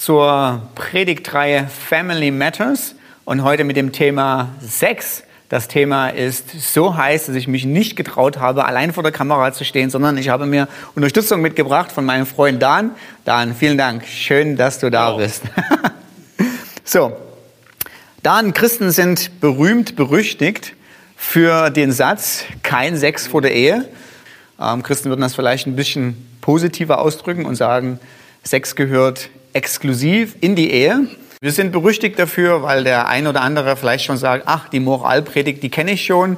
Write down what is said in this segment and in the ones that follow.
zur Predigtreihe Family Matters und heute mit dem Thema Sex. Das Thema ist so heiß, dass ich mich nicht getraut habe, allein vor der Kamera zu stehen, sondern ich habe mir Unterstützung mitgebracht von meinem Freund Dan. Dan, vielen Dank. Schön, dass du da bist. so, Dan, Christen sind berühmt, berüchtigt für den Satz, kein Sex vor der Ehe. Ähm, Christen würden das vielleicht ein bisschen positiver ausdrücken und sagen, Sex gehört exklusiv in die Ehe. Wir sind berüchtigt dafür, weil der ein oder andere vielleicht schon sagt, ach, die Moralpredigt, die kenne ich schon.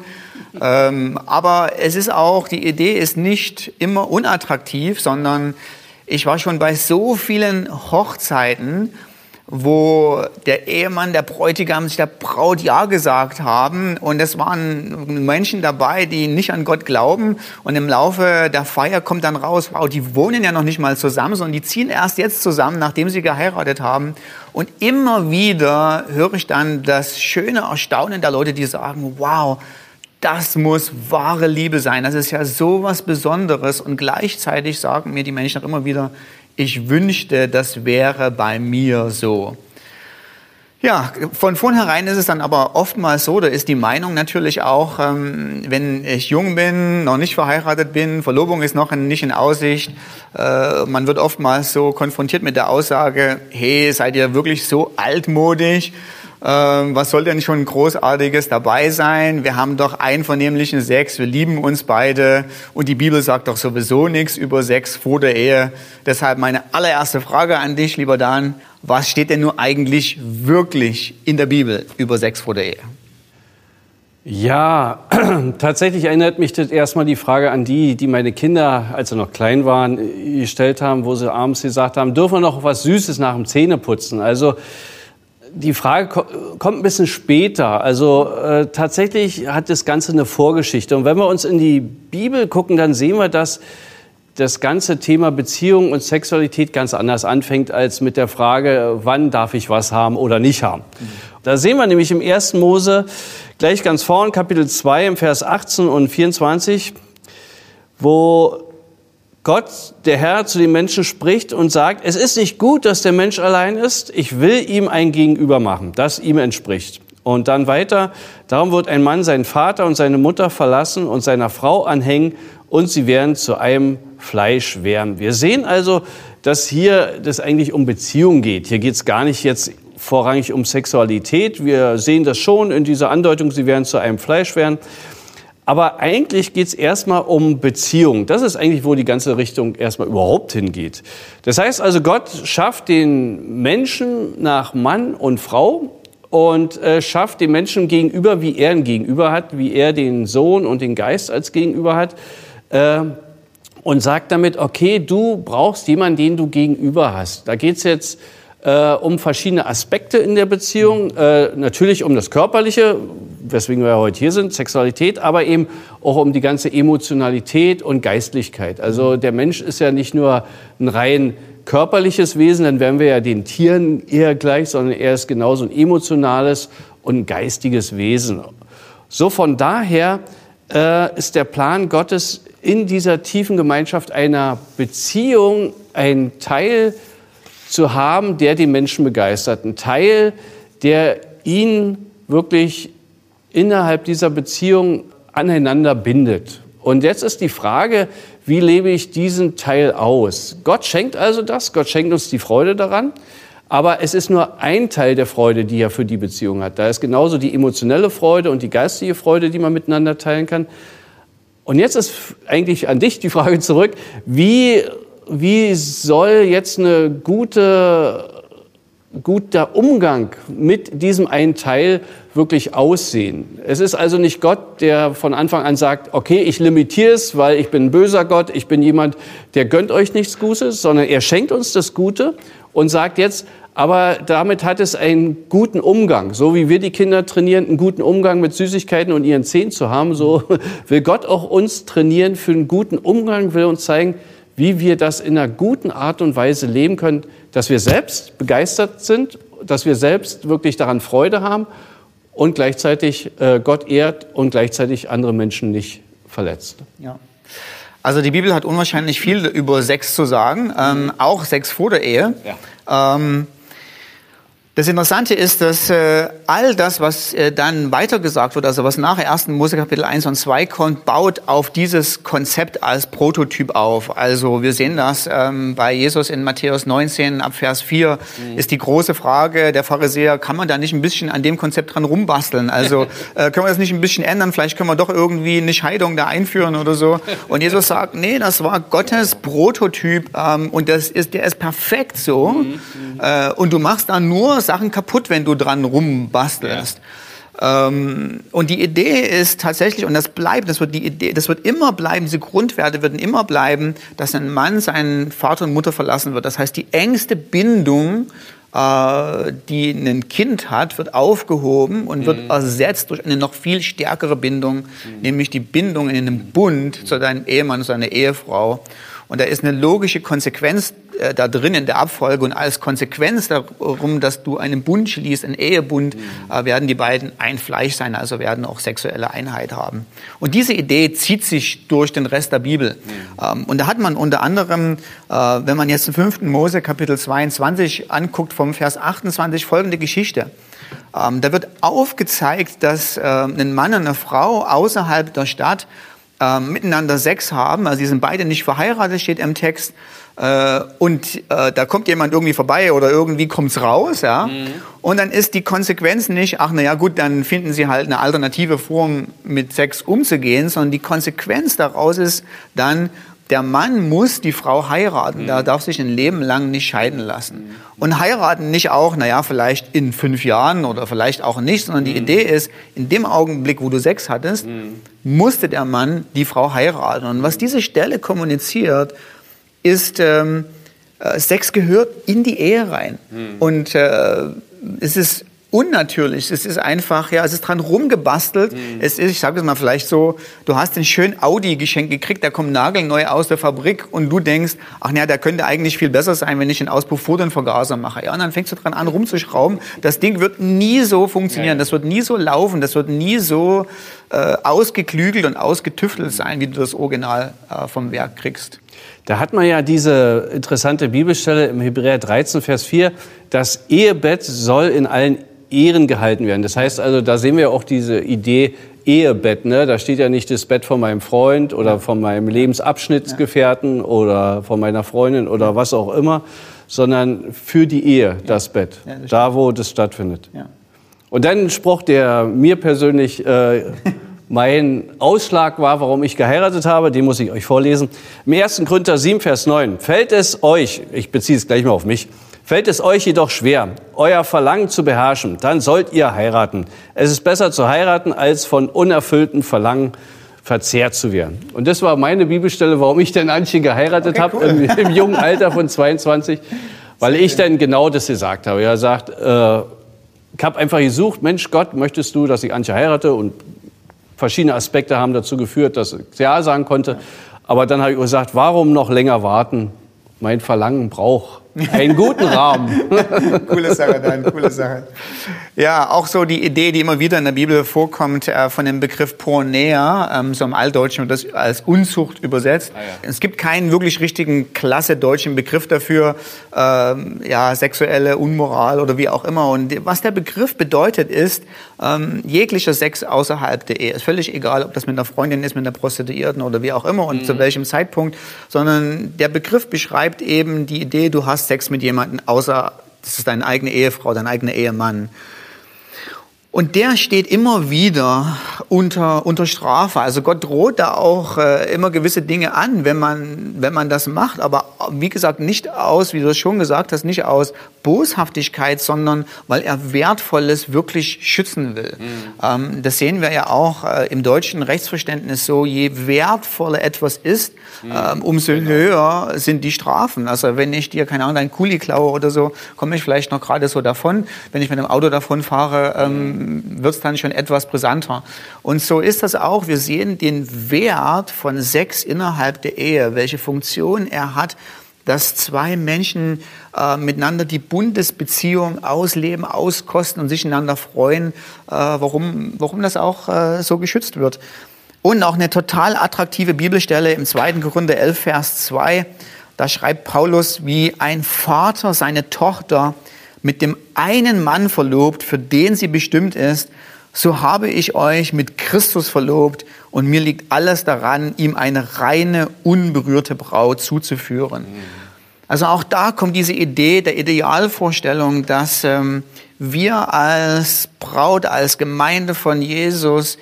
Ähm, aber es ist auch, die Idee ist nicht immer unattraktiv, sondern ich war schon bei so vielen Hochzeiten, wo der Ehemann, der Bräutigam sich der Braut Ja gesagt haben. Und es waren Menschen dabei, die nicht an Gott glauben. Und im Laufe der Feier kommt dann raus, wow, die wohnen ja noch nicht mal zusammen, sondern die ziehen erst jetzt zusammen, nachdem sie geheiratet haben. Und immer wieder höre ich dann das schöne Erstaunen der Leute, die sagen, wow, das muss wahre Liebe sein. Das ist ja so was Besonderes. Und gleichzeitig sagen mir die Menschen auch immer wieder, ich wünschte, das wäre bei mir so. Ja, von vornherein ist es dann aber oftmals so, da ist die Meinung natürlich auch, ähm, wenn ich jung bin, noch nicht verheiratet bin, Verlobung ist noch nicht in Aussicht, äh, man wird oftmals so konfrontiert mit der Aussage, hey, seid ihr wirklich so altmodisch? Ähm, was soll denn schon Großartiges dabei sein? Wir haben doch einvernehmlichen Sex, wir lieben uns beide und die Bibel sagt doch sowieso nichts über Sex vor der Ehe. Deshalb meine allererste Frage an dich, lieber Dan, was steht denn nur eigentlich wirklich in der Bibel über Sex vor der Ehe? Ja, tatsächlich erinnert mich das erstmal die Frage an die, die meine Kinder, als sie noch klein waren, gestellt haben, wo sie abends gesagt haben, dürfen wir noch was Süßes nach dem Zähneputzen? Also die Frage kommt ein bisschen später. Also äh, tatsächlich hat das Ganze eine Vorgeschichte. Und wenn wir uns in die Bibel gucken, dann sehen wir, dass das ganze Thema Beziehung und Sexualität ganz anders anfängt als mit der Frage, wann darf ich was haben oder nicht haben. Mhm. Da sehen wir nämlich im 1. Mose gleich ganz vorn, Kapitel 2, im Vers 18 und 24, wo Gott, der Herr, zu den Menschen spricht und sagt, es ist nicht gut, dass der Mensch allein ist, ich will ihm ein Gegenüber machen, das ihm entspricht. Und dann weiter, darum wird ein Mann seinen Vater und seine Mutter verlassen und seiner Frau anhängen und sie werden zu einem Fleisch werden. Wir sehen also, dass hier das eigentlich um Beziehung geht. Hier geht es gar nicht jetzt vorrangig um Sexualität. Wir sehen das schon in dieser Andeutung, sie werden zu einem Fleisch werden. Aber eigentlich geht es erstmal um Beziehung. Das ist eigentlich, wo die ganze Richtung erstmal überhaupt hingeht. Das heißt also, Gott schafft den Menschen nach Mann und Frau und äh, schafft den Menschen gegenüber, wie er ein Gegenüber hat, wie er den Sohn und den Geist als Gegenüber hat. Äh, und sagt damit, okay, du brauchst jemanden, den du gegenüber hast. Da geht es jetzt äh, um verschiedene Aspekte in der Beziehung. Äh, natürlich um das Körperliche, weswegen wir heute hier sind, Sexualität, aber eben auch um die ganze Emotionalität und Geistlichkeit. Also der Mensch ist ja nicht nur ein rein körperliches Wesen, dann wären wir ja den Tieren eher gleich, sondern er ist genauso ein emotionales und geistiges Wesen. So von daher äh, ist der Plan Gottes in dieser tiefen Gemeinschaft einer Beziehung ein Teil zu haben, der den Menschen begeistert. Ein Teil, der ihn wirklich innerhalb dieser Beziehung aneinander bindet. Und jetzt ist die Frage, wie lebe ich diesen Teil aus? Gott schenkt also das, Gott schenkt uns die Freude daran, aber es ist nur ein Teil der Freude, die er für die Beziehung hat. Da ist genauso die emotionelle Freude und die geistige Freude, die man miteinander teilen kann. Und jetzt ist eigentlich an dich die Frage zurück, wie wie soll jetzt eine gute guter Umgang mit diesem einen Teil wirklich aussehen. Es ist also nicht Gott, der von Anfang an sagt, okay, ich limitiere es, weil ich bin ein böser Gott, ich bin jemand, der gönnt euch nichts Gutes, sondern er schenkt uns das Gute und sagt jetzt, aber damit hat es einen guten Umgang. So wie wir die Kinder trainieren, einen guten Umgang mit Süßigkeiten und ihren Zähnen zu haben, so will Gott auch uns trainieren für einen guten Umgang, will uns zeigen, wie wir das in einer guten Art und Weise leben können, dass wir selbst begeistert sind, dass wir selbst wirklich daran Freude haben und gleichzeitig äh, Gott ehrt und gleichzeitig andere Menschen nicht verletzt. Ja. Also die Bibel hat unwahrscheinlich viel über Sex zu sagen, ähm, auch Sex vor der Ehe. Ja. Ähm, das Interessante ist, dass äh, all das, was äh, dann weitergesagt wird, also was nach 1. Mose Kapitel 1 und 2 kommt, baut auf dieses Konzept als Prototyp auf. Also wir sehen das ähm, bei Jesus in Matthäus 19 ab Vers 4 mhm. ist die große Frage der Pharisäer, kann man da nicht ein bisschen an dem Konzept dran rumbasteln? Also äh, können wir das nicht ein bisschen ändern? Vielleicht können wir doch irgendwie eine Scheidung da einführen oder so. Und Jesus sagt, nee, das war Gottes Prototyp ähm, und das ist, der ist perfekt so. Mhm. Äh, und du machst da nur Sachen kaputt, wenn du dran rumbastelst. Ja. Ähm, und die Idee ist tatsächlich, und das bleibt, das wird die Idee, das wird immer bleiben, diese Grundwerte werden immer bleiben, dass ein Mann seinen Vater und Mutter verlassen wird. Das heißt, die engste Bindung äh, die ein Kind hat, wird aufgehoben und mhm. wird ersetzt durch eine noch viel stärkere Bindung, mhm. nämlich die Bindung in einem Bund zu deinem Ehemann, zu deiner Ehefrau. Und da ist eine logische Konsequenz äh, da drin in der Abfolge und als Konsequenz darum, dass du einen Bund schließt, einen Ehebund, äh, werden die beiden ein Fleisch sein, also werden auch sexuelle Einheit haben. Und diese Idee zieht sich durch den Rest der Bibel. Ähm, und da hat man unter anderem, äh, wenn man jetzt den 5. Mose Kapitel 22 anguckt, vom Vers 28 folgende Geschichte. Ähm, da wird aufgezeigt, dass äh, ein Mann und eine Frau außerhalb der Stadt äh, miteinander Sex haben, also sie sind beide nicht verheiratet, steht im Text, äh, und äh, da kommt jemand irgendwie vorbei oder irgendwie kommt's raus, ja, mhm. und dann ist die Konsequenz nicht, ach na ja gut, dann finden sie halt eine alternative Form mit Sex umzugehen, sondern die Konsequenz daraus ist dann, der Mann muss die Frau heiraten, mhm. der darf sich ein Leben lang nicht scheiden lassen. Mhm. Und heiraten nicht auch, naja, vielleicht in fünf Jahren oder vielleicht auch nicht, sondern die mhm. Idee ist, in dem Augenblick, wo du Sex hattest, mhm. musste der Mann die Frau heiraten. Und was diese Stelle kommuniziert, ist, ähm, äh, Sex gehört in die Ehe rein. Und äh, es ist unnatürlich. Es ist einfach, ja, es ist dran rumgebastelt. Mhm. Es ist, ich sage es mal vielleicht so, du hast einen schönen Audi geschenkt gekriegt, der kommt nagelneu aus der Fabrik und du denkst, ach ja, der könnte eigentlich viel besser sein, wenn ich den Auspuff vor den Vergaser mache. Ja, und dann fängst du dran an rumzuschrauben. Das Ding wird nie so funktionieren, das wird nie so laufen, das wird nie so äh, ausgeklügelt und ausgetüftelt sein, wie du das Original äh, vom Werk kriegst. Da hat man ja diese interessante Bibelstelle im Hebräer 13, Vers 4, das Ehebett soll in allen Ehren gehalten werden. Das heißt also, da sehen wir auch diese Idee Ehebett. Ne? Da steht ja nicht das Bett von meinem Freund oder von meinem Lebensabschnittsgefährten oder von meiner Freundin oder was auch immer, sondern für die Ehe das Bett, da wo das stattfindet. Und dann ein Spruch, der mir persönlich äh, mein Ausschlag war, warum ich geheiratet habe, den muss ich euch vorlesen. Im 1. Korinther 7, Vers 9. Fällt es euch, ich beziehe es gleich mal auf mich, Fällt es euch jedoch schwer, euer Verlangen zu beherrschen, dann sollt ihr heiraten. Es ist besser zu heiraten, als von unerfüllten Verlangen verzehrt zu werden. Und das war meine Bibelstelle, warum ich denn Antje geheiratet okay, cool. habe, im, im, jungen Alter von 22, weil ich dann genau das gesagt habe. Er sagt, äh, ich habe einfach gesucht, Mensch Gott, möchtest du, dass ich Antje heirate? Und verschiedene Aspekte haben dazu geführt, dass ich Ja sagen konnte. Aber dann habe ich gesagt, warum noch länger warten? Mein Verlangen braucht einen guten Rahmen. coole Sache, dann, coole Sache. Ja, auch so die Idee, die immer wieder in der Bibel vorkommt, äh, von dem Begriff Pornea, ähm, so im Altdeutschen wird das als Unzucht übersetzt. Ah, ja. Es gibt keinen wirklich richtigen klasse deutschen Begriff dafür, ähm, ja, sexuelle Unmoral oder wie auch immer. Und was der Begriff bedeutet ist, ähm, jeglicher Sex außerhalb der Ehe. Ist völlig egal, ob das mit einer Freundin ist, mit einer Prostituierten oder wie auch immer und mhm. zu welchem Zeitpunkt, sondern der Begriff beschreibt eben die Idee, du hast Sex mit jemandem außer, das ist deine eigene Ehefrau, dein eigener Ehemann. Und der steht immer wieder unter, unter Strafe. Also Gott droht da auch äh, immer gewisse Dinge an, wenn man, wenn man das macht. Aber wie gesagt, nicht aus, wie du es schon gesagt hast, nicht aus Boshaftigkeit, sondern weil er Wertvolles wirklich schützen will. Mhm. Ähm, das sehen wir ja auch äh, im deutschen Rechtsverständnis so, je wertvoller etwas ist, mhm. ähm, umso genau. höher sind die Strafen. Also wenn ich dir, keine Ahnung, einen Kuli klaue oder so, komme ich vielleicht noch gerade so davon. Wenn ich mit einem Auto davon fahre, ähm, wird es dann schon etwas brisanter. Und so ist das auch. Wir sehen den Wert von Sex innerhalb der Ehe, welche Funktion er hat, dass zwei Menschen äh, miteinander die Bundesbeziehung ausleben, auskosten und sich einander freuen, äh, warum, warum das auch äh, so geschützt wird. Und auch eine total attraktive Bibelstelle im 2. Korinther 11, Vers 2. Da schreibt Paulus, wie ein Vater seine Tochter mit dem einen Mann verlobt, für den sie bestimmt ist, so habe ich euch mit Christus verlobt und mir liegt alles daran, ihm eine reine, unberührte Braut zuzuführen. Also auch da kommt diese Idee der Idealvorstellung, dass ähm, wir als Braut, als Gemeinde von Jesus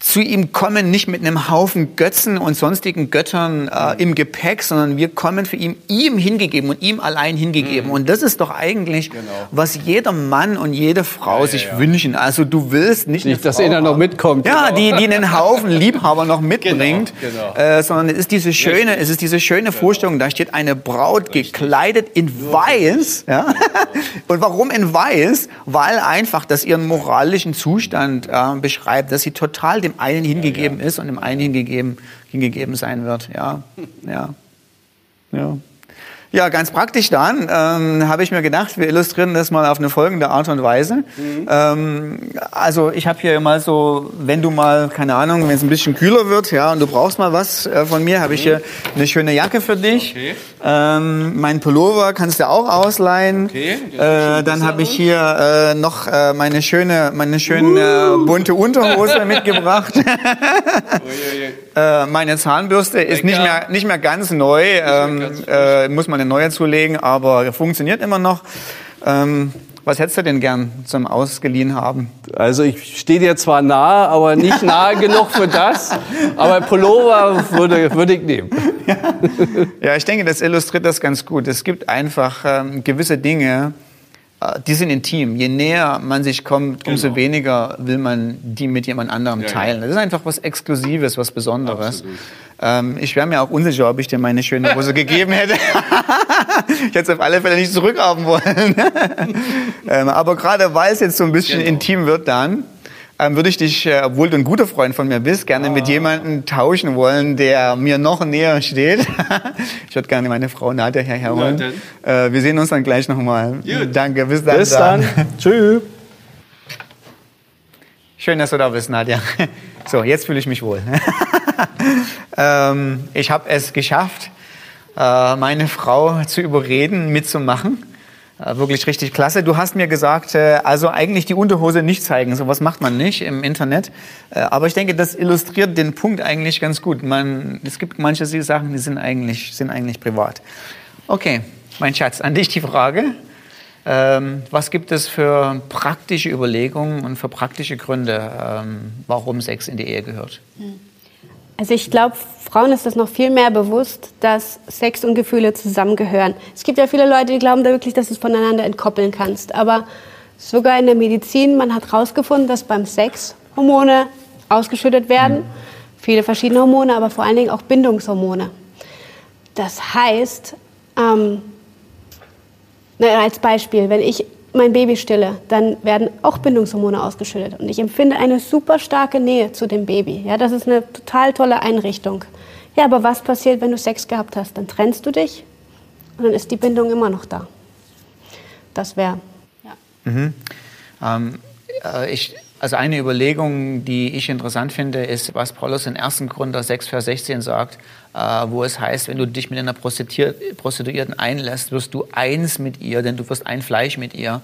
zu ihm kommen, nicht mit einem Haufen Götzen und sonstigen Göttern äh, im Gepäck, sondern wir kommen für ihn, ihm hingegeben und ihm allein hingegeben. Mhm. Und das ist doch eigentlich, genau. was jeder Mann und jede Frau ja, sich ja. wünschen. Also du willst nicht, nicht dass einer noch mitkommt. Ja, genau. die, die einen Haufen Liebhaber noch mitbringt, genau, genau. Äh, sondern es ist diese schöne, es ist diese schöne genau. Vorstellung, da steht eine Braut Richtig. gekleidet in Weiß. Ja? und warum in Weiß? Weil einfach das ihren moralischen Zustand äh, beschreibt, dass sie total dem einen hingegeben ja, ja. ist und dem einen hingegeben, hingegeben sein wird. Ja, ja, ja. Ja, ganz praktisch dann ähm, habe ich mir gedacht, wir illustrieren das mal auf eine folgende Art und Weise. Mhm. Ähm, also ich habe hier mal so, wenn du mal, keine Ahnung, wenn es ein bisschen kühler wird, ja, und du brauchst mal was äh, von mir, habe ich hier eine schöne Jacke für dich. Okay. Ähm, mein Pullover kannst du auch ausleihen. Okay. Äh, dann habe ich hier äh, noch äh, meine schöne, meine schöne uh. bunte Unterhose mitgebracht. Äh, meine Zahnbürste ist nicht mehr, nicht mehr ganz neu, ähm, äh, muss man eine neue zulegen, aber funktioniert immer noch. Ähm, was hättest du denn gern zum Ausgeliehen haben? Also ich stehe dir zwar nahe, aber nicht nahe genug für das. Aber Pullover würde, würde ich nehmen. Ja. ja, ich denke, das illustriert das ganz gut. Es gibt einfach ähm, gewisse Dinge, die sind intim. Je näher man sich kommt, genau. umso weniger will man die mit jemand anderem ja, teilen. Das ist einfach was Exklusives, was Besonderes. Ähm, ich wäre mir auch unsicher, ob ich dir meine schöne Hose gegeben hätte. ich hätte es auf alle Fälle nicht zurückhaben wollen. ähm, aber gerade weil es jetzt so ein bisschen genau. intim wird dann, ähm, würde ich dich, äh, obwohl du ein guter Freund von mir bist, gerne ah. mit jemandem tauschen wollen, der mir noch näher steht. ich würde gerne meine Frau Nadja hierher holen. Ja, äh, wir sehen uns dann gleich nochmal. Danke, bis dann. Bis dann. Tschüss. Schön, dass du da bist, Nadja. So, jetzt fühle ich mich wohl. ähm, ich habe es geschafft, äh, meine Frau zu überreden, mitzumachen. Äh, wirklich richtig klasse. Du hast mir gesagt, äh, also eigentlich die Unterhose nicht zeigen. Sowas macht man nicht im Internet. Äh, aber ich denke, das illustriert den Punkt eigentlich ganz gut. Man, es gibt manche Sachen, die sind eigentlich, sind eigentlich privat. Okay, mein Schatz, an dich die Frage. Ähm, was gibt es für praktische Überlegungen und für praktische Gründe, ähm, warum Sex in die Ehe gehört? Also ich glaube, Frauen ist das noch viel mehr bewusst, dass Sex und Gefühle zusammengehören. Es gibt ja viele Leute, die glauben da wirklich, dass du es voneinander entkoppeln kannst. Aber sogar in der Medizin, man hat herausgefunden, dass beim Sex Hormone ausgeschüttet werden. Mhm. Viele verschiedene Hormone, aber vor allen Dingen auch Bindungshormone. Das heißt, ähm, als Beispiel, wenn ich mein Baby stille, dann werden auch Bindungshormone ausgeschüttet. Und ich empfinde eine super starke Nähe zu dem Baby. Ja, das ist eine total tolle Einrichtung. Ja, aber was passiert, wenn du Sex gehabt hast? Dann trennst du dich und dann ist die Bindung immer noch da. Das wäre. Ja. Mhm. Ähm, äh, ich, also eine Überlegung, die ich interessant finde, ist, was Paulus in 1. Korinther 6, Vers 16 sagt, äh, wo es heißt, wenn du dich mit einer Prostituierten einlässt, wirst du eins mit ihr, denn du wirst ein Fleisch mit ihr.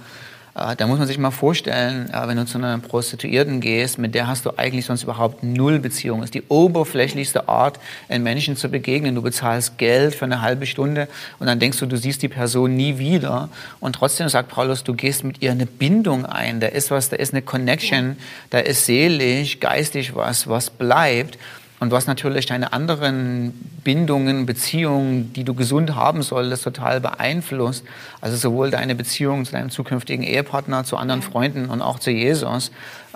Äh, da muss man sich mal vorstellen, äh, wenn du zu einer Prostituierten gehst, mit der hast du eigentlich sonst überhaupt null Beziehung. Das ist die oberflächlichste Art, einen Menschen zu begegnen. Du bezahlst Geld für eine halbe Stunde und dann denkst du, du siehst die Person nie wieder. Und trotzdem sagt Paulus, du gehst mit ihr eine Bindung ein. Da ist was, da ist eine Connection, da ist seelisch, geistig was, was bleibt. Und was natürlich deine anderen Bindungen, Beziehungen, die du gesund haben solltest, total beeinflusst. Also sowohl deine Beziehung zu deinem zukünftigen Ehepartner, zu anderen Freunden und auch zu Jesus.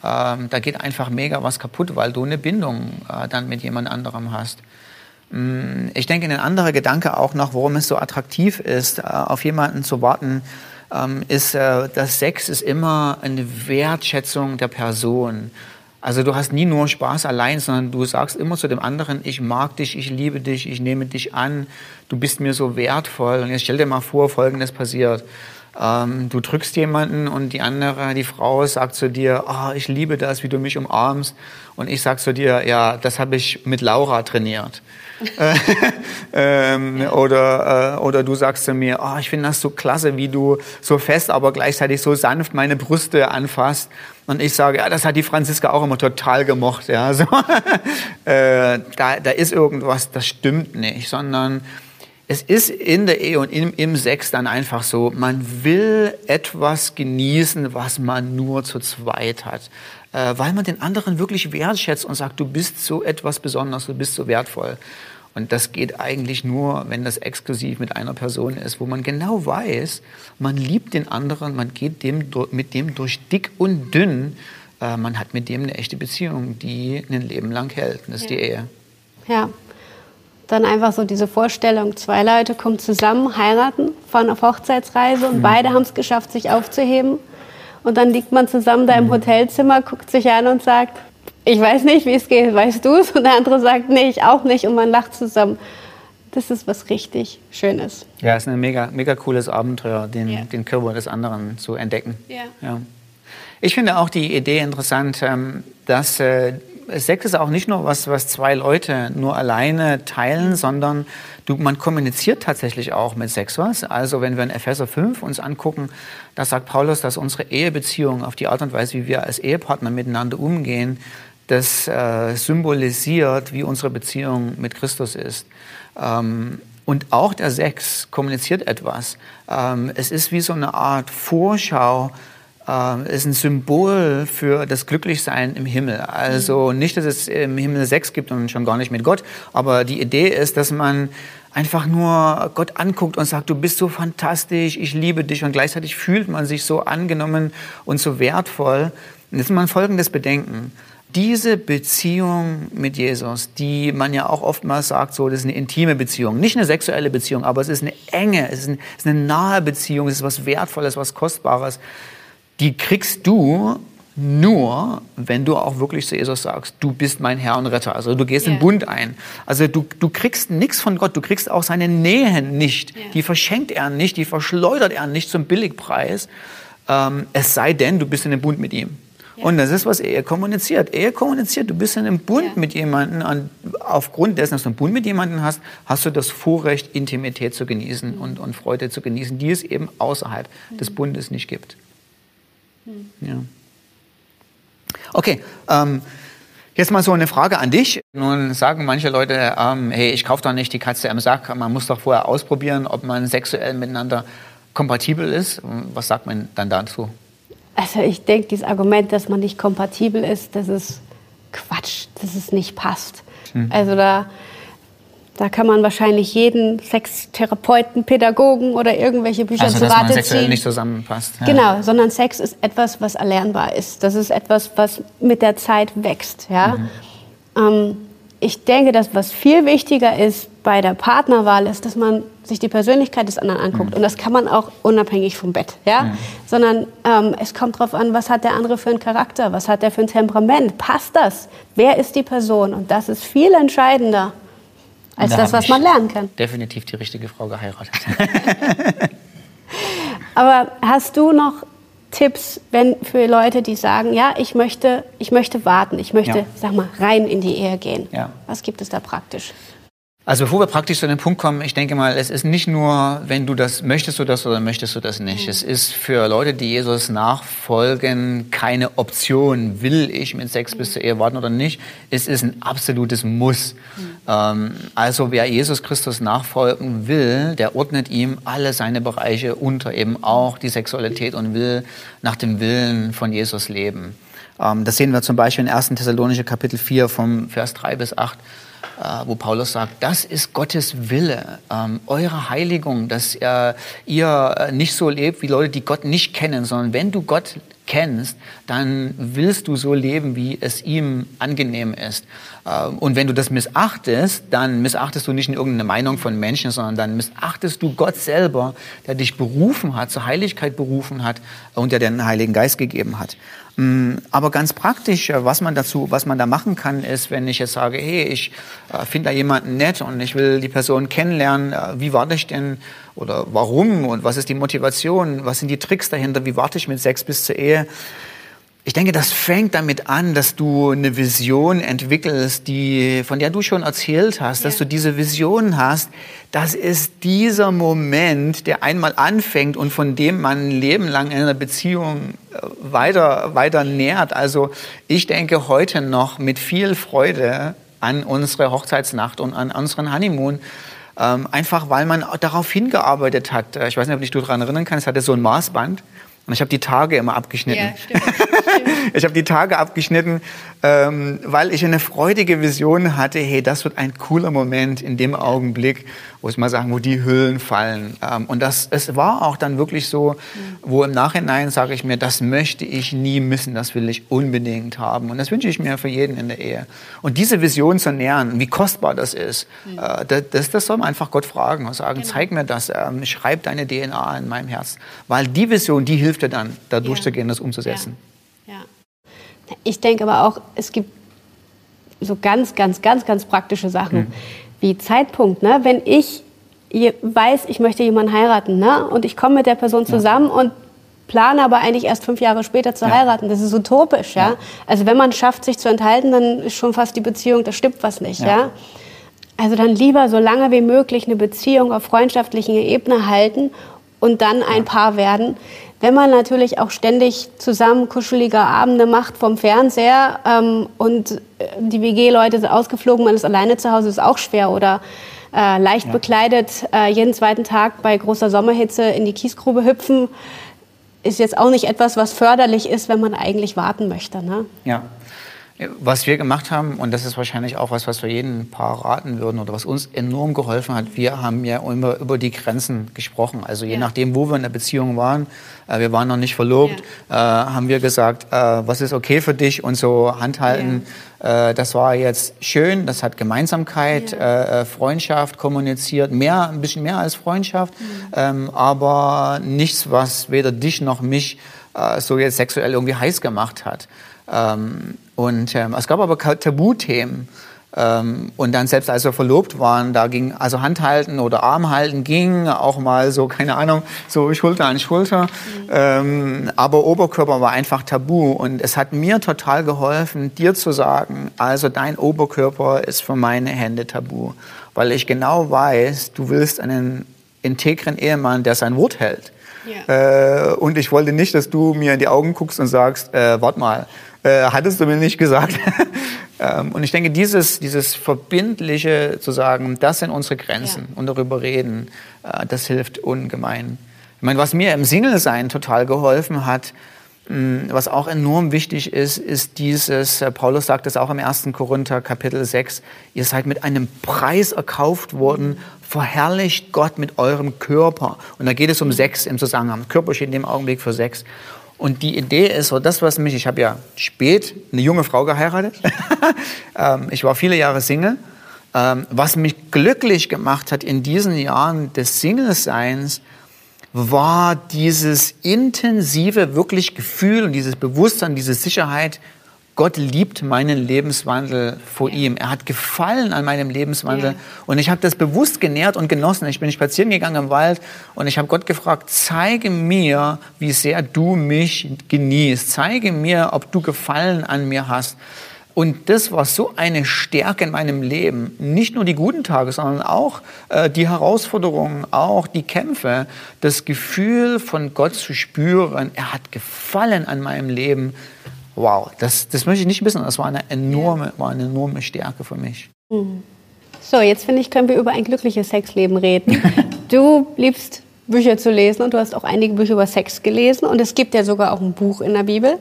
Ähm, da geht einfach mega was kaputt, weil du eine Bindung äh, dann mit jemand anderem hast. Mm, ich denke, ein anderer Gedanke auch noch, warum es so attraktiv ist, äh, auf jemanden zu warten, ähm, ist, äh, dass Sex ist immer eine Wertschätzung der Person. Also du hast nie nur Spaß allein, sondern du sagst immer zu dem anderen, ich mag dich, ich liebe dich, ich nehme dich an, du bist mir so wertvoll. Und jetzt stell dir mal vor, Folgendes passiert. Ähm, du drückst jemanden und die andere, die Frau sagt zu dir, oh, ich liebe das, wie du mich umarmst. Und ich sag zu dir, ja, das habe ich mit Laura trainiert. ähm, oder, äh, oder du sagst zu mir, oh, ich finde das so klasse, wie du so fest, aber gleichzeitig so sanft meine Brüste anfasst. Und ich sage, ja, das hat die Franziska auch immer total gemocht. Ja, so. äh, da, da ist irgendwas, das stimmt nicht, sondern es ist in der Ehe und im, im Sex dann einfach so, man will etwas genießen, was man nur zu zweit hat. Äh, weil man den anderen wirklich wertschätzt und sagt, du bist so etwas Besonderes, du bist so wertvoll. Und das geht eigentlich nur, wenn das exklusiv mit einer Person ist, wo man genau weiß, man liebt den anderen, man geht dem, mit dem durch dick und dünn. Äh, man hat mit dem eine echte Beziehung, die ein Leben lang hält. das ist ja. die Ehe. Ja. Dann einfach so diese Vorstellung, zwei Leute kommen zusammen, heiraten, fahren auf Hochzeitsreise und mhm. beide haben es geschafft, sich aufzuheben. Und dann liegt man zusammen da im mhm. Hotelzimmer, guckt sich an und sagt, ich weiß nicht, wie es geht, weißt du es? Und der andere sagt, nee, ich auch nicht. Und man lacht zusammen. Das ist was richtig Schönes. Ja, es ist ein mega, mega cooles Abenteuer, den, ja. den Körper des anderen zu entdecken. Ja. ja. Ich finde auch die Idee interessant, ähm, dass äh, Sex ist auch nicht nur was, was zwei Leute nur alleine teilen, sondern du, man kommuniziert tatsächlich auch mit Sex was. Also wenn wir in Epheser 5 uns angucken, da sagt Paulus, dass unsere Ehebeziehung auf die Art und Weise, wie wir als Ehepartner miteinander umgehen, das äh, symbolisiert, wie unsere Beziehung mit Christus ist. Ähm, und auch der Sex kommuniziert etwas. Ähm, es ist wie so eine Art Vorschau, äh, ist ein Symbol für das Glücklichsein im Himmel. Also nicht, dass es im Himmel Sex gibt und schon gar nicht mit Gott, aber die Idee ist, dass man einfach nur Gott anguckt und sagt, du bist so fantastisch, ich liebe dich und gleichzeitig fühlt man sich so angenommen und so wertvoll. Und jetzt mal Folgendes bedenken diese Beziehung mit Jesus, die man ja auch oftmals sagt, so, das ist eine intime Beziehung, nicht eine sexuelle Beziehung, aber es ist eine enge, es ist, ein, es ist eine nahe Beziehung, es ist was Wertvolles, was Kostbares. Die kriegst du nur, wenn du auch wirklich zu Jesus sagst, du bist mein Herr und Retter. Also du gehst yeah. in Bund ein. Also du, du kriegst nichts von Gott, du kriegst auch seine Nähe nicht. Yeah. Die verschenkt er nicht, die verschleudert er nicht zum Billigpreis. Ähm, es sei denn, du bist in den Bund mit ihm. Und das ist, was Ehe kommuniziert. Ehe kommuniziert, du bist in einem Bund mit jemandem. Aufgrund dessen, dass du einen Bund mit jemandem hast, hast du das Vorrecht, Intimität zu genießen mhm. und, und Freude zu genießen, die es eben außerhalb mhm. des Bundes nicht gibt. Mhm. Ja. Okay, ähm, jetzt mal so eine Frage an dich. Nun sagen manche Leute, ähm, hey, ich kaufe doch nicht die Katze im Sack. Man muss doch vorher ausprobieren, ob man sexuell miteinander kompatibel ist. Was sagt man dann dazu? Also ich denke, dieses Argument, dass man nicht kompatibel ist, das ist Quatsch, dass es nicht passt. Mhm. Also da, da kann man wahrscheinlich jeden Sextherapeuten, Pädagogen oder irgendwelche Bücher also, zu Rate dass man sexuell ziehen. nicht zusammenpasst. Ja. Genau, sondern Sex ist etwas, was erlernbar ist. Das ist etwas, was mit der Zeit wächst. Ja? Mhm. Ähm, ich denke, dass was viel wichtiger ist bei der Partnerwahl ist, dass man sich die Persönlichkeit des anderen anguckt. Mhm. Und das kann man auch unabhängig vom Bett. Ja? Mhm. Sondern ähm, es kommt darauf an, was hat der andere für einen Charakter, was hat er für ein Temperament, passt das? Wer ist die Person? Und das ist viel entscheidender als da das, was man lernen kann. Definitiv die richtige Frau geheiratet. Aber hast du noch Tipps, wenn für Leute, die sagen, ja, ich möchte, ich möchte warten, ich möchte, ja. sag mal, rein in die Ehe gehen. Ja. Was gibt es da praktisch? Also bevor wir praktisch zu dem Punkt kommen, ich denke mal, es ist nicht nur, wenn du das möchtest du das oder möchtest du das nicht. Mhm. Es ist für Leute, die Jesus nachfolgen, keine Option. Will ich mit Sex bis zur Ehe warten oder nicht? Es ist ein absolutes Muss. Mhm. Ähm, also wer Jesus Christus nachfolgen will, der ordnet ihm alle seine Bereiche unter, eben auch die Sexualität und will nach dem Willen von Jesus leben. Ähm, das sehen wir zum Beispiel in 1. Thessalonische Kapitel 4 vom Vers 3 bis 8. Äh, wo Paulus sagt, das ist Gottes Wille, ähm, eure Heiligung, dass äh, ihr äh, nicht so lebt wie Leute, die Gott nicht kennen, sondern wenn du Gott kennst, dann willst du so leben, wie es ihm angenehm ist. Und wenn du das missachtest, dann missachtest du nicht in irgendeine Meinung von Menschen, sondern dann missachtest du Gott selber, der dich berufen hat, zur Heiligkeit berufen hat und der den Heiligen Geist gegeben hat. Mm, aber ganz praktisch, äh, was man dazu, was man da machen kann, ist, wenn ich jetzt sage, hey, ich äh, finde da jemanden nett und ich will die Person kennenlernen, äh, wie warte ich denn oder warum und was ist die Motivation, was sind die Tricks dahinter, wie warte ich mit Sex bis zur Ehe? Ich denke, das fängt damit an, dass du eine Vision entwickelst, die, von der du schon erzählt hast, ja. dass du diese Vision hast. Das ist dieser Moment, der einmal anfängt und von dem man ein Leben lang in einer Beziehung äh, weiter, weiter nährt. Also ich denke heute noch mit viel Freude an unsere Hochzeitsnacht und an unseren Honeymoon. Ähm, einfach weil man darauf hingearbeitet hat. Ich weiß nicht, ob dich du daran erinnern kannst, es hatte so ein Maßband. Und ich habe die Tage immer abgeschnitten. Ja, stimmt. Ich habe die Tage abgeschnitten, ähm, weil ich eine freudige Vision hatte, hey, das wird ein cooler Moment in dem Augenblick, wo ich mal sagen, wo die Hüllen fallen. Ähm, und das, es war auch dann wirklich so, wo im Nachhinein sage ich mir, das möchte ich nie missen, das will ich unbedingt haben. Und das wünsche ich mir für jeden in der Ehe. Und diese Vision zu nähern, wie kostbar das ist, mhm. äh, das, das soll man einfach Gott fragen und sagen, genau. zeig mir das, ähm, schreib deine DNA in meinem Herz. Weil die Vision, die hilft hilft dir dann, da durchzugehen, das umzusetzen. Ja. Ich denke aber auch, es gibt so ganz, ganz, ganz, ganz praktische Sachen, mhm. wie Zeitpunkt. Ne? Wenn ich weiß, ich möchte jemanden heiraten ne? und ich komme mit der Person zusammen ja. und plane aber eigentlich erst fünf Jahre später zu ja. heiraten. Das ist utopisch, ja? ja? Also wenn man schafft, sich zu enthalten, dann ist schon fast die Beziehung, da stimmt was nicht, ja? Also dann lieber so lange wie möglich eine Beziehung auf freundschaftlicher Ebene halten und dann ein Paar werden. Wenn man natürlich auch ständig zusammen kuschelige Abende macht vom Fernseher ähm, und äh, die WG-Leute sind ausgeflogen, man ist alleine zu Hause, ist auch schwer. Oder äh, leicht ja. bekleidet äh, jeden zweiten Tag bei großer Sommerhitze in die Kiesgrube hüpfen, ist jetzt auch nicht etwas, was förderlich ist, wenn man eigentlich warten möchte. Ne? Ja. Was wir gemacht haben, und das ist wahrscheinlich auch was, was wir jedem Paar raten würden oder was uns enorm geholfen hat, wir haben ja immer über die Grenzen gesprochen. Also je ja. nachdem, wo wir in der Beziehung waren, äh, wir waren noch nicht verlobt, ja. äh, haben wir gesagt, äh, was ist okay für dich und so handhalten. Ja. Äh, das war jetzt schön, das hat Gemeinsamkeit, äh, äh, Freundschaft kommuniziert, mehr, ein bisschen mehr als Freundschaft, mhm. ähm, aber nichts, was weder dich noch mich so jetzt sexuell irgendwie heiß gemacht hat. Ähm, und ähm, es gab aber Tabuthemen. Ähm, und dann selbst als wir verlobt waren, da ging also Handhalten oder Armhalten ging auch mal so, keine Ahnung, so Schulter an Schulter. Mhm. Ähm, aber Oberkörper war einfach tabu. Und es hat mir total geholfen, dir zu sagen, also dein Oberkörper ist für meine Hände tabu. Weil ich genau weiß, du willst einen integren Ehemann, der sein Wort hält. Ja. Äh, und ich wollte nicht, dass du mir in die Augen guckst und sagst, äh, warte mal, äh, hattest du mir nicht gesagt. ähm, und ich denke, dieses, dieses Verbindliche zu sagen, das sind unsere Grenzen ja. und darüber reden, äh, das hilft ungemein. Ich meine, was mir im Single-Sein total geholfen hat, mh, was auch enorm wichtig ist, ist dieses, äh, Paulus sagt es auch im 1. Korinther Kapitel 6, ihr seid mit einem Preis erkauft worden, verherrlicht Gott mit eurem Körper. Und da geht es um Sex im Zusammenhang. Körper steht in dem Augenblick für Sex. Und die Idee ist so, das, was mich, ich habe ja spät eine junge Frau geheiratet. Ähm, ich war viele Jahre Single. Ähm, was mich glücklich gemacht hat in diesen Jahren des Single-Seins, war dieses intensive, wirklich Gefühl und dieses Bewusstsein, diese Sicherheit, Gott liebt meinen Lebenswandel vor ihm. Er hat Gefallen an meinem Lebenswandel. Und ich habe das bewusst genährt und genossen. Ich bin spazieren gegangen im Wald und ich habe Gott gefragt, zeige mir, wie sehr du mich genießt. Zeige mir, ob du Gefallen an mir hast. Und das war so eine Stärke in meinem Leben. Nicht nur die guten Tage, sondern auch äh, die Herausforderungen, auch die Kämpfe. Das Gefühl von Gott zu spüren, er hat Gefallen an meinem Leben. Wow, das, das möchte ich nicht wissen. Das war eine enorme, war eine enorme Stärke für mich. So, jetzt finde ich, können wir über ein glückliches Sexleben reden. Du liebst Bücher zu lesen und du hast auch einige Bücher über Sex gelesen und es gibt ja sogar auch ein Buch in der Bibel,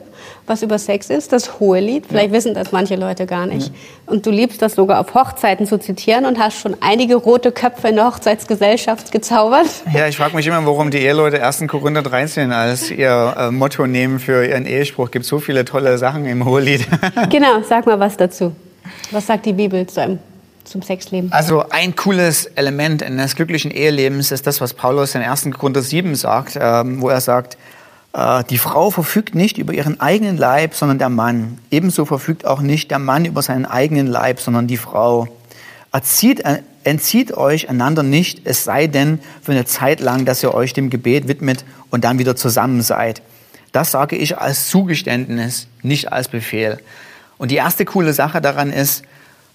was über Sex ist, das Hohelied. Vielleicht ja. wissen das manche Leute gar nicht. Ja. Und du liebst das sogar auf Hochzeiten zu zitieren und hast schon einige rote Köpfe in der Hochzeitsgesellschaft gezaubert. Ja, ich frage mich immer, warum die Eheleute 1. Korinther 13 als ihr äh, Motto nehmen für ihren Ehespruch. Gibt so viele tolle Sachen im Hohelied. genau, sag mal was dazu. Was sagt die Bibel zu einem zum Sexleben? Also ein cooles Element eines glücklichen Ehelebens ist das, was Paulus in 1. Korinther 7 sagt, ähm, wo er sagt, äh, die Frau verfügt nicht über ihren eigenen Leib, sondern der Mann. Ebenso verfügt auch nicht der Mann über seinen eigenen Leib, sondern die Frau. Erzieht, äh, entzieht euch einander nicht, es sei denn für eine Zeit lang, dass ihr euch dem Gebet widmet und dann wieder zusammen seid. Das sage ich als Zugeständnis, nicht als Befehl. Und die erste coole Sache daran ist,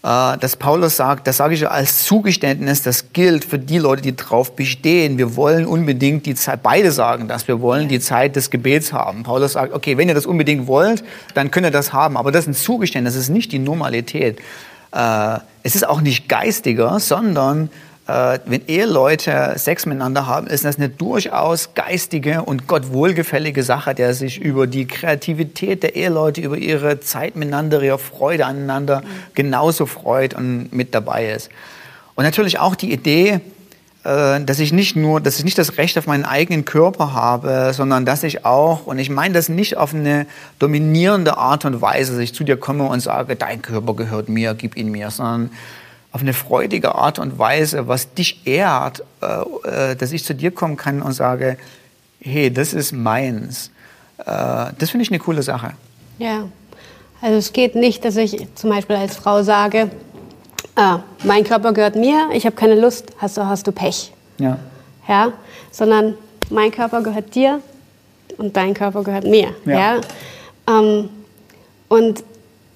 dass Paulus sagt, das sage ich als Zugeständnis, das gilt für die Leute, die darauf bestehen. Wir wollen unbedingt die Zeit, beide sagen das, wir wollen die Zeit des Gebets haben. Paulus sagt, okay, wenn ihr das unbedingt wollt, dann könnt ihr das haben. Aber das ist ein Zugeständnis, das ist nicht die Normalität. Äh, es ist auch nicht geistiger, sondern äh, wenn Eheleute Sex miteinander haben, ist das eine durchaus geistige und Gott wohlgefällige Sache, der sich über die Kreativität der Eheleute, über ihre Zeit miteinander, ihre Freude aneinander mhm. genauso freut und mit dabei ist. Und natürlich auch die Idee, äh, dass ich nicht nur, dass ich nicht das Recht auf meinen eigenen Körper habe, sondern dass ich auch, und ich meine das nicht auf eine dominierende Art und Weise, dass ich zu dir komme und sage, dein Körper gehört mir, gib ihn mir, sondern auf eine freudige Art und Weise, was dich ehrt, äh, äh, dass ich zu dir kommen kann und sage, hey, das ist meins. Äh, das finde ich eine coole Sache. Ja, also es geht nicht, dass ich zum Beispiel als Frau sage, ah, mein Körper gehört mir, ich habe keine Lust, hast du, hast du Pech. Ja. Ja, sondern mein Körper gehört dir und dein Körper gehört mir. Ja. ja? Ähm, und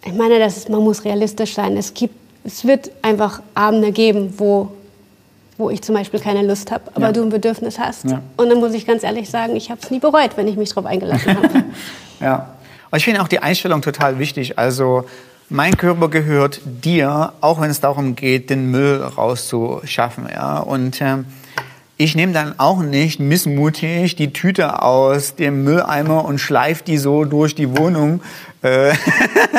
ich meine, das ist, man muss realistisch sein. Es gibt es wird einfach Abende geben, wo, wo ich zum Beispiel keine Lust habe, aber ja. du ein Bedürfnis hast. Ja. Und dann muss ich ganz ehrlich sagen, ich habe es nie bereut, wenn ich mich darauf eingelassen habe. ja. Und ich finde auch die Einstellung total wichtig. Also mein Körper gehört dir, auch wenn es darum geht, den Müll rauszuschaffen. Ja? Und ähm, ich nehme dann auch nicht missmutig die Tüte aus dem Mülleimer und schleife die so durch die Wohnung äh,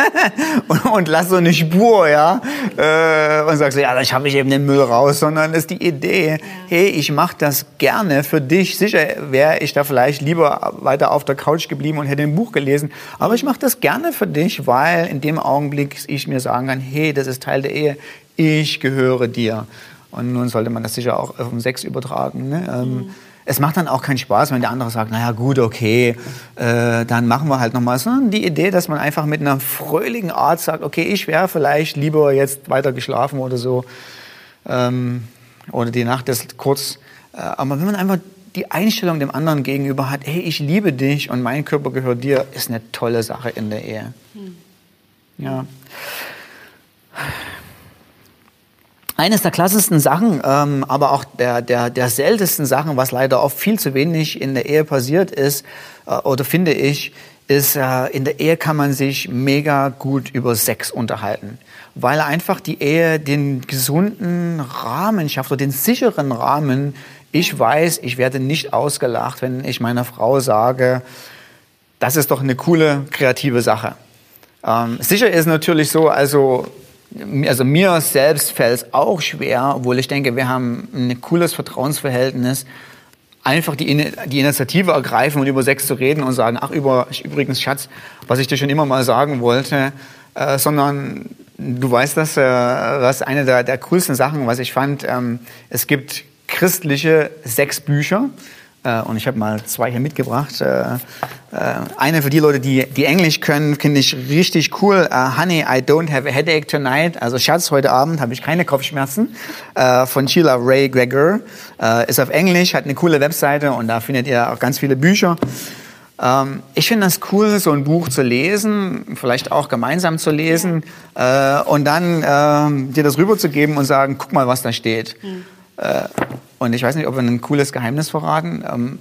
und, und lass so eine Spur, ja, äh, und sagst so, ja, dann schaffe ich eben den Müll raus, sondern ist die Idee, ja. hey, ich mache das gerne für dich. Sicher wäre ich da vielleicht lieber weiter auf der Couch geblieben und hätte ein Buch gelesen, aber ich mache das gerne für dich, weil in dem Augenblick ich mir sagen kann, hey, das ist Teil der Ehe, ich gehöre dir. Und nun sollte man das sicher auch auf um Sex übertragen. Ne? Ähm, mhm. Es macht dann auch keinen Spaß, wenn der andere sagt, naja gut, okay, äh, dann machen wir halt nochmal. Sondern die Idee, dass man einfach mit einer fröhlichen Art sagt, okay, ich wäre vielleicht lieber jetzt weiter geschlafen oder so. Ähm, oder die Nacht ist kurz. Äh, aber wenn man einfach die Einstellung dem anderen gegenüber hat, hey, ich liebe dich und mein Körper gehört dir, ist eine tolle Sache in der Ehe. Mhm. Ja. Eines der klassensten Sachen, ähm, aber auch der, der, der seltensten Sachen, was leider oft viel zu wenig in der Ehe passiert ist, äh, oder finde ich, ist, äh, in der Ehe kann man sich mega gut über Sex unterhalten, weil einfach die Ehe den gesunden Rahmen schafft oder den sicheren Rahmen. Ich weiß, ich werde nicht ausgelacht, wenn ich meiner Frau sage, das ist doch eine coole, kreative Sache. Ähm, sicher ist natürlich so, also also mir selbst fällt es auch schwer, obwohl ich denke, wir haben ein cooles Vertrauensverhältnis, einfach die, die Initiative ergreifen und über Sex zu reden und sagen, ach über, übrigens Schatz, was ich dir schon immer mal sagen wollte, äh, sondern du weißt das, äh, was eine der, der coolsten Sachen, was ich fand, ähm, es gibt christliche Sexbücher, äh, und ich habe mal zwei hier mitgebracht. Äh, äh, eine für die Leute, die, die Englisch können, finde ich richtig cool. Honey, I don't have a headache tonight. Also Schatz, heute Abend habe ich keine Kopfschmerzen. Von Sheila Ray Gregor. Ist auf Englisch, hat eine coole Webseite und da findet ihr auch ganz viele Bücher. Ähm, ich finde das cool, so ein Buch zu lesen, vielleicht auch gemeinsam zu lesen äh, und dann äh, dir das rüberzugeben und sagen, guck mal, was da steht. Mhm. Und ich weiß nicht, ob wir ein cooles Geheimnis verraten, ähm,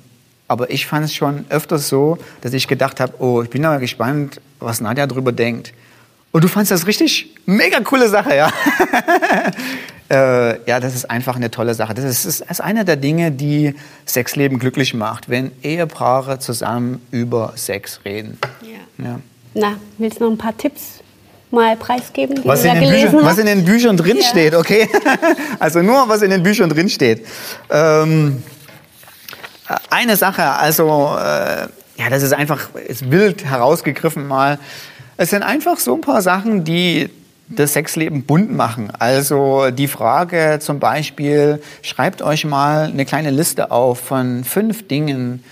aber ich fand es schon öfters so, dass ich gedacht habe, oh, ich bin aber gespannt, was Nadja darüber denkt. Und du fandest das richtig mega coole Sache, ja? äh, ja, das ist einfach eine tolle Sache. Das ist, das ist eine der Dinge, die Sexleben glücklich macht, wenn Ehepaare zusammen über Sex reden. Ja. ja. Na, willst du noch ein paar Tipps mal preisgeben, was in Büchern? Was in den Büchern drinsteht, ja. okay? also nur, was in den Büchern drinsteht. Ähm, eine Sache, also, äh, ja, das ist einfach, ist wild herausgegriffen mal. Es sind einfach so ein paar Sachen, die das Sexleben bunt machen. Also die Frage zum Beispiel, schreibt euch mal eine kleine Liste auf von fünf Dingen,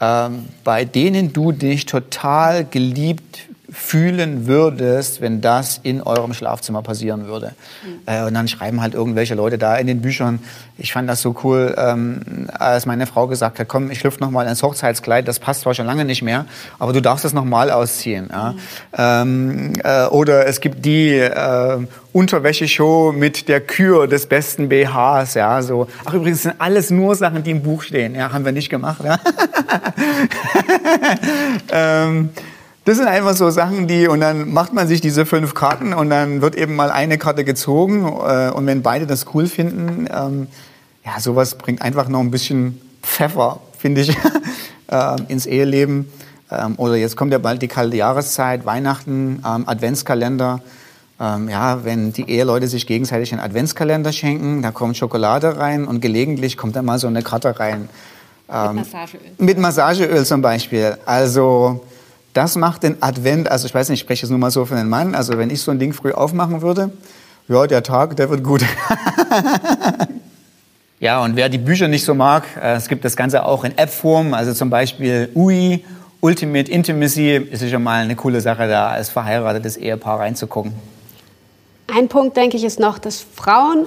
ähm, bei denen du dich total geliebt fühlen würdest, wenn das in eurem Schlafzimmer passieren würde. Mhm. Äh, und dann schreiben halt irgendwelche Leute da in den Büchern. Ich fand das so cool, ähm, als meine Frau gesagt hat, komm, ich schlüpfe noch mal ins Hochzeitskleid. Das passt zwar schon lange nicht mehr, aber du darfst es noch mal ausziehen. Ja? Mhm. Ähm, äh, oder es gibt die äh, Unterwäscheshow mit der Kür des besten BHs. Ja, so. Ach übrigens sind alles nur Sachen, die im Buch stehen. Ja, haben wir nicht gemacht. Ja? ähm, das sind einfach so Sachen, die, und dann macht man sich diese fünf Karten und dann wird eben mal eine Karte gezogen. Äh, und wenn beide das cool finden, ähm, ja, sowas bringt einfach noch ein bisschen Pfeffer, finde ich, äh, ins Eheleben. Ähm, oder jetzt kommt ja bald die kalte Jahreszeit, Weihnachten, ähm, Adventskalender. Ähm, ja, wenn die Eheleute sich gegenseitig einen Adventskalender schenken, da kommt Schokolade rein und gelegentlich kommt dann mal so eine Karte rein. Ähm, mit Massageöl. Mit Massageöl zum Beispiel. Also das macht den Advent, also ich weiß nicht, ich spreche jetzt nur mal so für den Mann, also wenn ich so ein Ding früh aufmachen würde, ja, der Tag, der wird gut. ja, und wer die Bücher nicht so mag, äh, es gibt das Ganze auch in App-Form, also zum Beispiel UI, Ultimate Intimacy, ist sicher mal eine coole Sache, da als verheiratetes Ehepaar reinzugucken. Ein Punkt, denke ich, ist noch, dass Frauen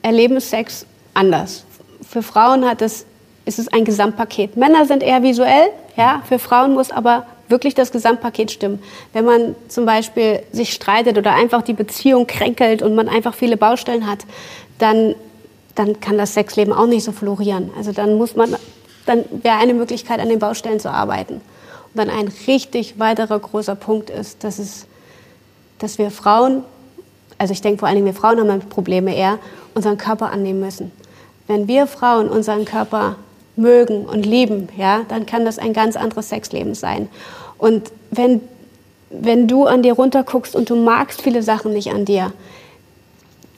erleben Sex anders. Für Frauen hat es, ist es ein Gesamtpaket. Männer sind eher visuell, ja, für Frauen muss aber wirklich das Gesamtpaket stimmen. Wenn man zum Beispiel sich streitet oder einfach die Beziehung kränkelt und man einfach viele Baustellen hat, dann, dann kann das Sexleben auch nicht so florieren. Also dann muss man, dann wäre eine Möglichkeit, an den Baustellen zu arbeiten. Und dann ein richtig weiterer großer Punkt ist, dass, es, dass wir Frauen, also ich denke vor allen Dingen wir Frauen haben Probleme eher, unseren Körper annehmen müssen. Wenn wir Frauen unseren Körper mögen und lieben, ja, dann kann das ein ganz anderes Sexleben sein. Und wenn, wenn du an dir runterguckst und du magst viele Sachen nicht an dir,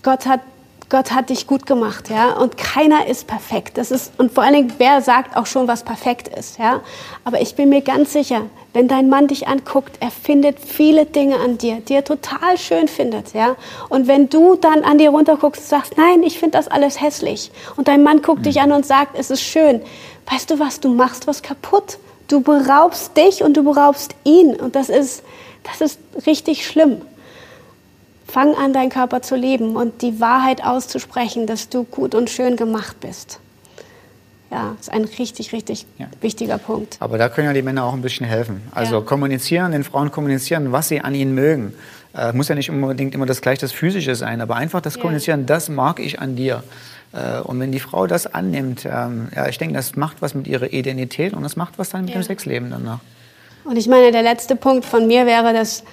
Gott hat Gott hat dich gut gemacht, ja, und keiner ist perfekt. Das ist und vor allen Dingen, wer sagt auch schon, was perfekt ist, ja? Aber ich bin mir ganz sicher, wenn dein Mann dich anguckt, er findet viele Dinge an dir, die er total schön findet, ja. Und wenn du dann an dir runterguckst und sagst, nein, ich finde das alles hässlich, und dein Mann guckt mhm. dich an und sagt, es ist schön, weißt du was, du machst was kaputt. Du beraubst dich und du beraubst ihn, und das ist, das ist richtig schlimm. Fang an, deinen Körper zu leben und die Wahrheit auszusprechen, dass du gut und schön gemacht bist. Ja, ist ein richtig, richtig ja. wichtiger Punkt. Aber da können ja die Männer auch ein bisschen helfen. Also ja. kommunizieren, den Frauen kommunizieren, was sie an ihnen mögen. Äh, muss ja nicht unbedingt immer das gleich das Physische sein, aber einfach das ja. Kommunizieren, das mag ich an dir. Äh, und wenn die Frau das annimmt, ähm, ja, ich denke, das macht was mit ihrer Identität und das macht was dann mit dem Sexleben danach. Und ich meine, der letzte Punkt von mir wäre, dass,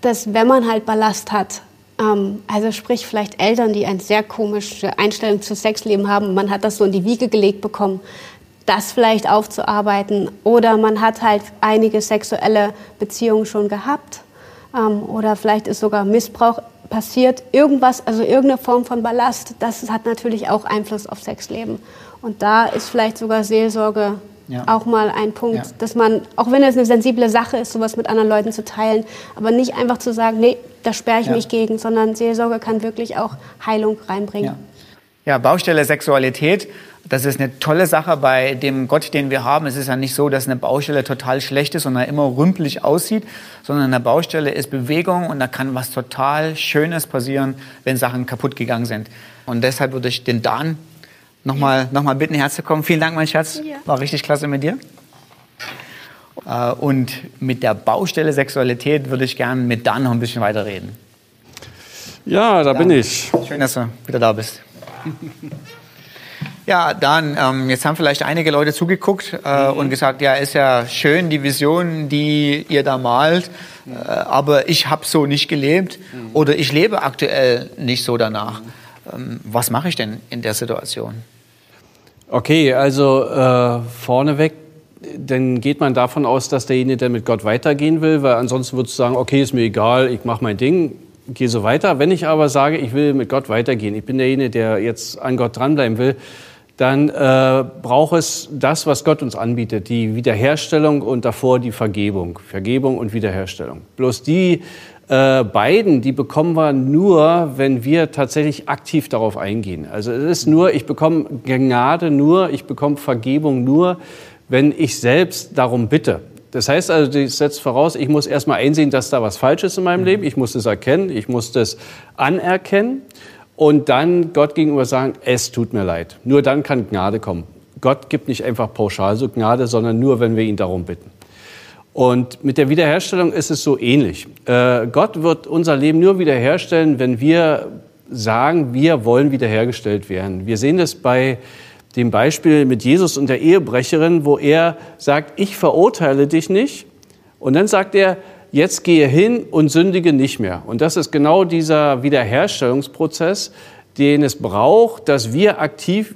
dass wenn man halt Ballast hat, ähm, also sprich vielleicht Eltern, die eine sehr komische Einstellung zu Sexleben haben, man hat das so in die Wiege gelegt bekommen, das vielleicht aufzuarbeiten. Oder man hat halt einige sexuelle Beziehungen schon gehabt. Ähm, oder vielleicht ist sogar Missbrauch passiert. Irgendwas, also irgendeine Form von Ballast, das hat natürlich auch Einfluss auf Sexleben. Und da ist vielleicht sogar Seelsorge ja. auch mal ein Punkt, ja. dass man, auch wenn es eine sensible Sache ist, sowas mit anderen Leuten zu teilen, aber nicht einfach zu sagen, nee, da sperre ich ja. mich gegen, sondern Seelsorge kann wirklich auch Heilung reinbringen. Ja. Baustelle Sexualität, das ist eine tolle Sache bei dem Gott, den wir haben. Es ist ja nicht so, dass eine Baustelle total schlecht ist und immer rümpelig aussieht, sondern eine Baustelle ist Bewegung und da kann was total Schönes passieren, wenn Sachen kaputt gegangen sind. Und deshalb würde ich den Dan nochmal noch mal bitten, herzukommen. Vielen Dank, mein Schatz. Ja. War richtig klasse mit dir. Äh, und mit der Baustelle Sexualität würde ich gerne mit Dan noch ein bisschen weiterreden. Ja, da Dan. bin ich. Schön, dass du wieder da bist. Ja, Dan, ähm, jetzt haben vielleicht einige Leute zugeguckt äh, mhm. und gesagt, ja, ist ja schön, die Vision, die ihr da malt, mhm. äh, aber ich habe so nicht gelebt mhm. oder ich lebe aktuell nicht so danach. Ähm, was mache ich denn in der Situation? Okay, also äh, vorneweg, dann geht man davon aus, dass derjenige, der mit Gott weitergehen will, weil ansonsten würdest du sagen, okay, ist mir egal, ich mache mein Ding, gehe so weiter. Wenn ich aber sage, ich will mit Gott weitergehen, ich bin derjenige, der jetzt an Gott dranbleiben will, dann äh, braucht es das, was Gott uns anbietet, die Wiederherstellung und davor die Vergebung. Vergebung und Wiederherstellung. Bloß die äh, beiden, die bekommen wir nur, wenn wir tatsächlich aktiv darauf eingehen. Also es ist nur, ich bekomme Gnade nur, ich bekomme Vergebung nur, wenn ich selbst darum bitte. Das heißt also, das setzt voraus, ich muss erstmal einsehen, dass da was falsch ist in meinem Leben. Ich muss das erkennen, ich muss das anerkennen und dann Gott gegenüber sagen, es tut mir leid. Nur dann kann Gnade kommen. Gott gibt nicht einfach pauschal so Gnade, sondern nur, wenn wir ihn darum bitten. Und mit der Wiederherstellung ist es so ähnlich. Äh, Gott wird unser Leben nur wiederherstellen, wenn wir sagen, wir wollen wiederhergestellt werden. Wir sehen das bei dem Beispiel mit Jesus und der Ehebrecherin, wo er sagt, ich verurteile dich nicht. Und dann sagt er, jetzt gehe hin und sündige nicht mehr. Und das ist genau dieser Wiederherstellungsprozess, den es braucht, dass wir aktiv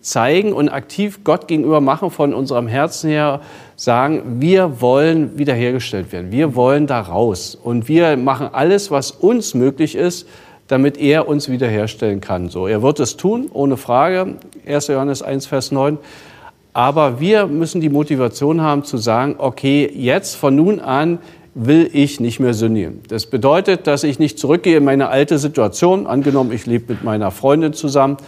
zeigen und aktiv Gott gegenüber machen von unserem Herzen her, sagen, wir wollen wiederhergestellt werden, wir wollen da raus und wir machen alles, was uns möglich ist, damit er uns wiederherstellen kann. So, er wird es tun, ohne Frage, 1. Johannes 1, Vers 9. Aber wir müssen die Motivation haben zu sagen, okay, jetzt von nun an will ich nicht mehr sündigen. Das bedeutet, dass ich nicht zurückgehe in meine alte Situation. Angenommen, ich lebe mit meiner Freundin zusammen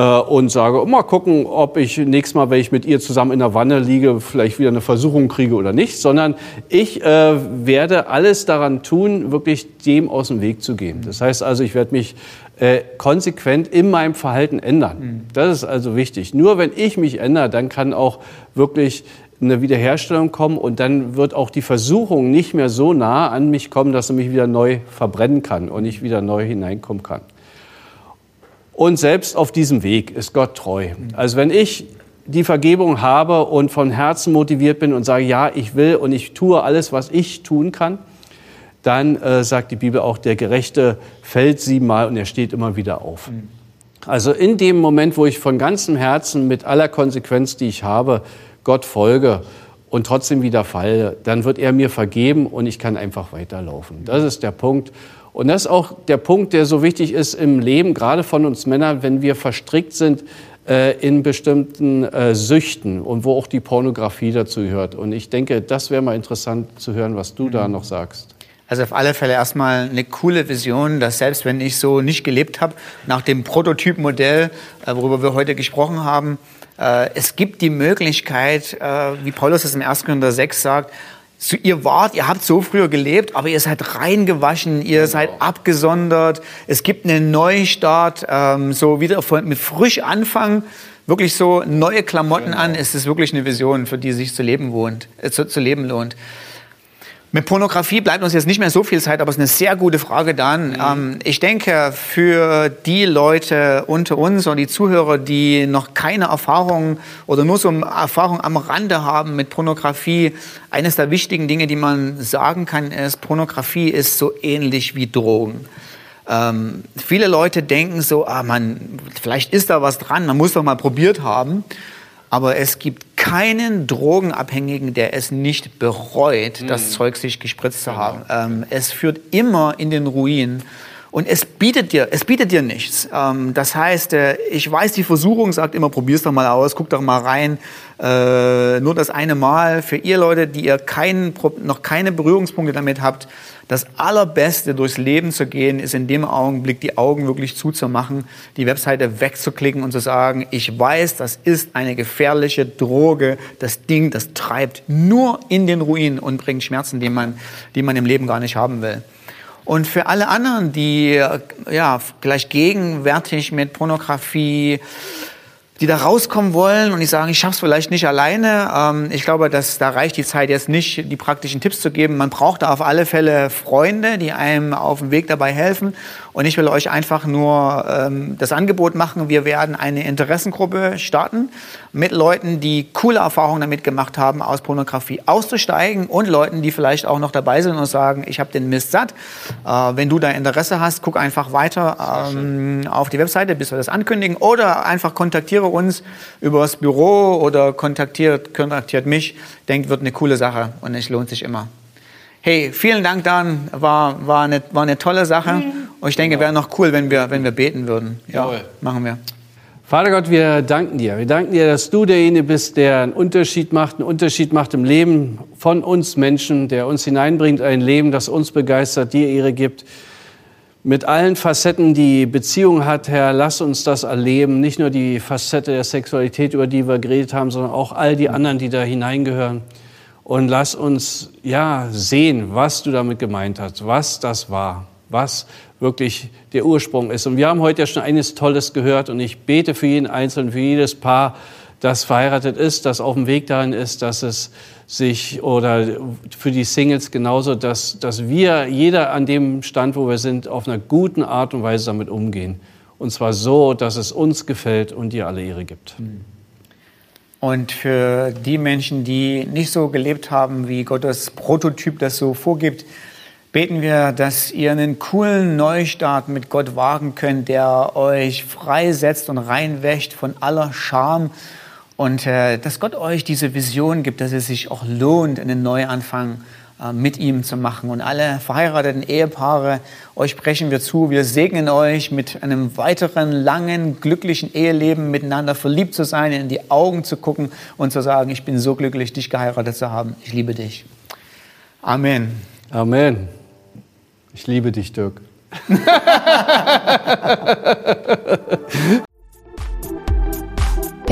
und sage, mal gucken, ob ich nächstes Mal, wenn ich mit ihr zusammen in der Wanne liege, vielleicht wieder eine Versuchung kriege oder nicht, sondern ich äh, werde alles daran tun, wirklich dem aus dem Weg zu gehen. Das heißt also, ich werde mich äh, konsequent in meinem Verhalten ändern. Mhm. Das ist also wichtig. Nur wenn ich mich ändere, dann kann auch wirklich eine Wiederherstellung kommen und dann wird auch die Versuchung nicht mehr so nah an mich kommen, dass sie mich wieder neu verbrennen kann und ich wieder neu hineinkommen kann. Und selbst auf diesem Weg ist Gott treu. Also wenn ich die Vergebung habe und von Herzen motiviert bin und sage, ja, ich will und ich tue alles, was ich tun kann, dann äh, sagt die Bibel auch, der Gerechte fällt siebenmal und er steht immer wieder auf. Also in dem Moment, wo ich von ganzem Herzen mit aller Konsequenz, die ich habe, Gott folge und trotzdem wieder falle, dann wird er mir vergeben und ich kann einfach weiterlaufen. Das ist der Punkt. Und das ist auch der Punkt, der so wichtig ist im Leben, gerade von uns Männern, wenn wir verstrickt sind äh, in bestimmten äh, Süchten und wo auch die Pornografie dazu gehört. Und ich denke, das wäre mal interessant zu hören, was du mhm. da noch sagst. Also auf alle Fälle erstmal eine coole Vision, dass selbst wenn ich so nicht gelebt habe, nach dem Prototypmodell, äh, worüber wir heute gesprochen haben, äh, es gibt die Möglichkeit, äh, wie Paulus es im 1. Korinther 6 sagt, so, ihr wart, ihr habt so früher gelebt, aber ihr seid reingewaschen, ihr genau. seid abgesondert. Es gibt einen Neustart, ähm, so wieder von, mit frisch Anfang, wirklich so neue Klamotten genau. an. Es ist wirklich eine Vision, für die sich zu leben wohnt, äh, zu, zu leben lohnt. Mit Pornografie bleibt uns jetzt nicht mehr so viel Zeit, aber es ist eine sehr gute Frage dann. Mhm. Ähm, ich denke, für die Leute unter uns und die Zuhörer, die noch keine Erfahrung oder nur so Erfahrung am Rande haben mit Pornografie, eines der wichtigen Dinge, die man sagen kann, ist, Pornografie ist so ähnlich wie Drogen. Ähm, viele Leute denken so, ah man, vielleicht ist da was dran, man muss doch mal probiert haben. Aber es gibt keinen Drogenabhängigen, der es nicht bereut, mhm. das Zeug sich gespritzt zu haben. Ähm, es führt immer in den Ruin. Und es bietet dir, es bietet dir nichts. Ähm, das heißt, äh, ich weiß, die Versuchung sagt immer, probier's doch mal aus, guck doch mal rein. Äh, nur das eine Mal. Für ihr Leute, die ihr keinen, noch keine Berührungspunkte damit habt, das Allerbeste durchs Leben zu gehen, ist in dem Augenblick die Augen wirklich zuzumachen, die Webseite wegzuklicken und zu sagen, ich weiß, das ist eine gefährliche Droge, das Ding, das treibt nur in den Ruin und bringt Schmerzen, die man, die man im Leben gar nicht haben will. Und für alle anderen, die ja, gleich gegenwärtig mit Pornografie die da rauskommen wollen und die sagen, ich schaff's vielleicht nicht alleine. Ähm, ich glaube, dass da reicht die Zeit jetzt nicht, die praktischen Tipps zu geben. Man braucht da auf alle Fälle Freunde, die einem auf dem Weg dabei helfen. Und ich will euch einfach nur ähm, das Angebot machen. Wir werden eine Interessengruppe starten mit Leuten, die coole Erfahrungen damit gemacht haben, aus Pornografie auszusteigen und Leuten, die vielleicht auch noch dabei sind und sagen, ich habe den Mist satt. Äh, wenn du da Interesse hast, guck einfach weiter ähm, auf die Webseite, bis wir das ankündigen oder einfach kontaktiere uns über das Büro oder kontaktiert, kontaktiert mich. Denkt, wird eine coole Sache und es lohnt sich immer. Hey, vielen Dank, Dan. War, war, eine, war eine tolle Sache. Mhm. Und ich denke, wäre noch cool, wenn wir, wenn wir beten würden. Ja, Jawohl. machen wir. Vater Gott, wir danken dir. Wir danken dir, dass du derjenige bist, der einen Unterschied macht, einen Unterschied macht im Leben von uns Menschen, der uns hineinbringt, ein Leben, das uns begeistert, dir Ehre gibt mit allen Facetten, die Beziehung hat, Herr, lass uns das erleben. Nicht nur die Facette der Sexualität, über die wir geredet haben, sondern auch all die anderen, die da hineingehören. Und lass uns, ja, sehen, was du damit gemeint hast, was das war, was wirklich der Ursprung ist. Und wir haben heute ja schon eines Tolles gehört und ich bete für jeden Einzelnen, für jedes Paar, das verheiratet ist, das auf dem Weg dahin ist, dass es sich oder für die Singles genauso, dass, dass wir, jeder an dem Stand, wo wir sind, auf einer guten Art und Weise damit umgehen. Und zwar so, dass es uns gefällt und dir alle Ehre gibt. Und für die Menschen, die nicht so gelebt haben, wie Gottes Prototyp das so vorgibt, beten wir, dass ihr einen coolen Neustart mit Gott wagen könnt, der euch freisetzt und reinwäscht von aller Scham und äh, dass Gott euch diese Vision gibt, dass es sich auch lohnt, einen Neuanfang äh, mit ihm zu machen. Und alle verheirateten Ehepaare, euch sprechen wir zu, wir segnen euch mit einem weiteren langen, glücklichen Eheleben, miteinander verliebt zu sein, in die Augen zu gucken und zu sagen, ich bin so glücklich, dich geheiratet zu haben. Ich liebe dich. Amen. Amen. Ich liebe dich, Dirk.